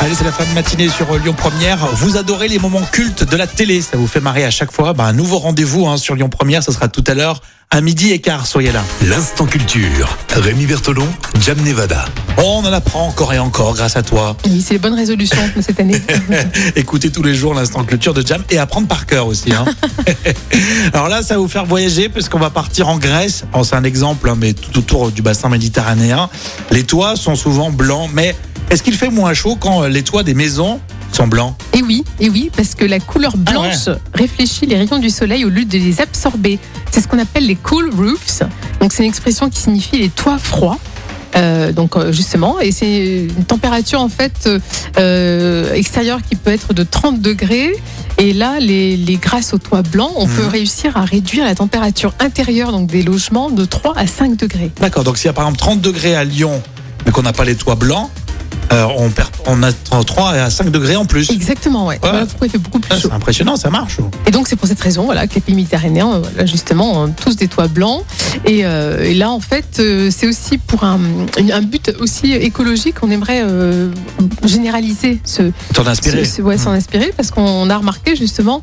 Allez, c'est la fin de matinée sur Lyon Première. Vous adorez les moments cultes de la télé, ça vous fait marrer à chaque fois. Ben, un nouveau rendez-vous hein, sur Lyon Première, ça sera tout à l'heure à midi et quart. Soyez là. L'instant culture. Rémi Bertolon, Jam Nevada. On en apprend encore et encore grâce à toi. Oui, c'est les bonnes résolutions de cette année. Écoutez tous les jours l'instant culture de Jam et apprendre par cœur aussi. hein. Alors là, ça va vous faire voyager puisqu'on va partir en Grèce. Bon, c'est un exemple, hein, mais tout autour du bassin méditerranéen. Les toits sont souvent blancs, mais est-ce qu'il fait moins chaud quand euh, les toits des maisons sont blancs et oui, et oui, parce que la couleur blanche réfléchit les rayons du soleil au lieu de les absorber. C'est ce qu'on appelle les cool roofs. Donc c'est une expression qui signifie les toits froids. Euh, donc euh, justement, et c'est une température en fait euh, extérieure qui peut être de 30 degrés. Et là, les, les grâce au toit blanc, on peut Mhm. réussir à réduire la température intérieure donc des logements de 3 à 5 degrés. D'accord, donc s'il y a par exemple 30 degrés à Lyon, mais qu'on n'a pas les toits blancs, euh, on, perd, on a 3 à 5 degrés en plus. Exactement, ouais. Voilà pourquoi il fait beaucoup plus chaud. C'est impressionnant, ça marche. Et donc c'est pour cette raison voilà, que les pays méditerranéens, euh, justement, ont tous des toits blancs. Et, euh, et là, en fait, euh, c'est aussi pour un, un but aussi écologique. On aimerait généraliser ce, T'en as inspiré ce- ce- ouais, s'en inspirer parce qu'on a remarqué justement.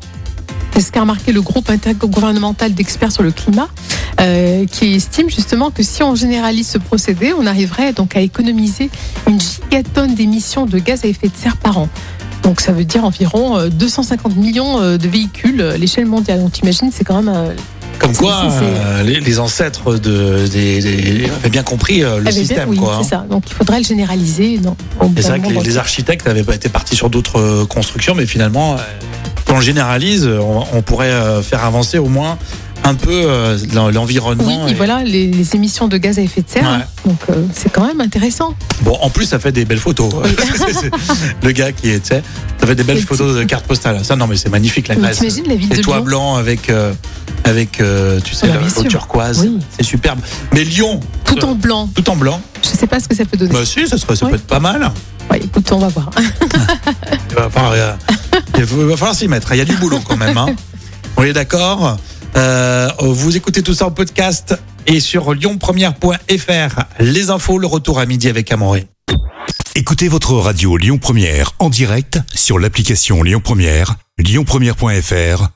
C'est ce qu'a remarqué le groupe intergouvernemental d'experts sur le climat, euh, qui estime justement que si on généralise ce procédé, on arriverait donc à économiser une gigatonne d'émissions de gaz à effet de serre par an? Donc ça veut dire environ euh, 250 millions euh, de véhicules à l'échelle mondiale. Donc t'imagines, c'est quand même euh, Comme quoi, euh, les, les ancêtres de, des, des- avaient bien compris euh, le eh bien, système. oui, quoi, hein. c'est ça. Donc il faudrait le généraliser. C'est vrai que les, les architectes avaient pas été partis sur d'autres euh, constructions, mais finalement, quand on généralise, on, on pourrait faire avancer au moins un peu euh, l'en- Oui, l'environnement. et et- voilà les, les émissions de gaz à effet de serre. Ouais. Donc euh, c'est quand même intéressant. Bon, en plus, ça fait des belles photos. C'est- c'est- le gars qui est, tu sais, ça fait des belles Les photos de cartes postales. Ça, non, mais c'est magnifique la Grèce. T'imagines la ville Les de toits Lyon blancs avec, euh, avec euh, tu sais, Ah bah, turquoise. Oui. C'est superbe. Mais Lyon, tout en blanc. tout en blanc, Je sais pas ce que ça peut donner. bah si, ça, serait, ça Oui. peut être pas mal. Ouais, écoute, on va voir. Il va falloir, euh, il va- il va falloir s'y mettre. Il y a du boulot quand même. Hein. On est d'accord Euh, Vous écoutez tout ça en podcast et sur lyonpremière.fr. Les infos, le retour à midi avec Amoré. Écoutez votre radio Lyon Première en direct sur l'application Lyon Première, lyonpremière.fr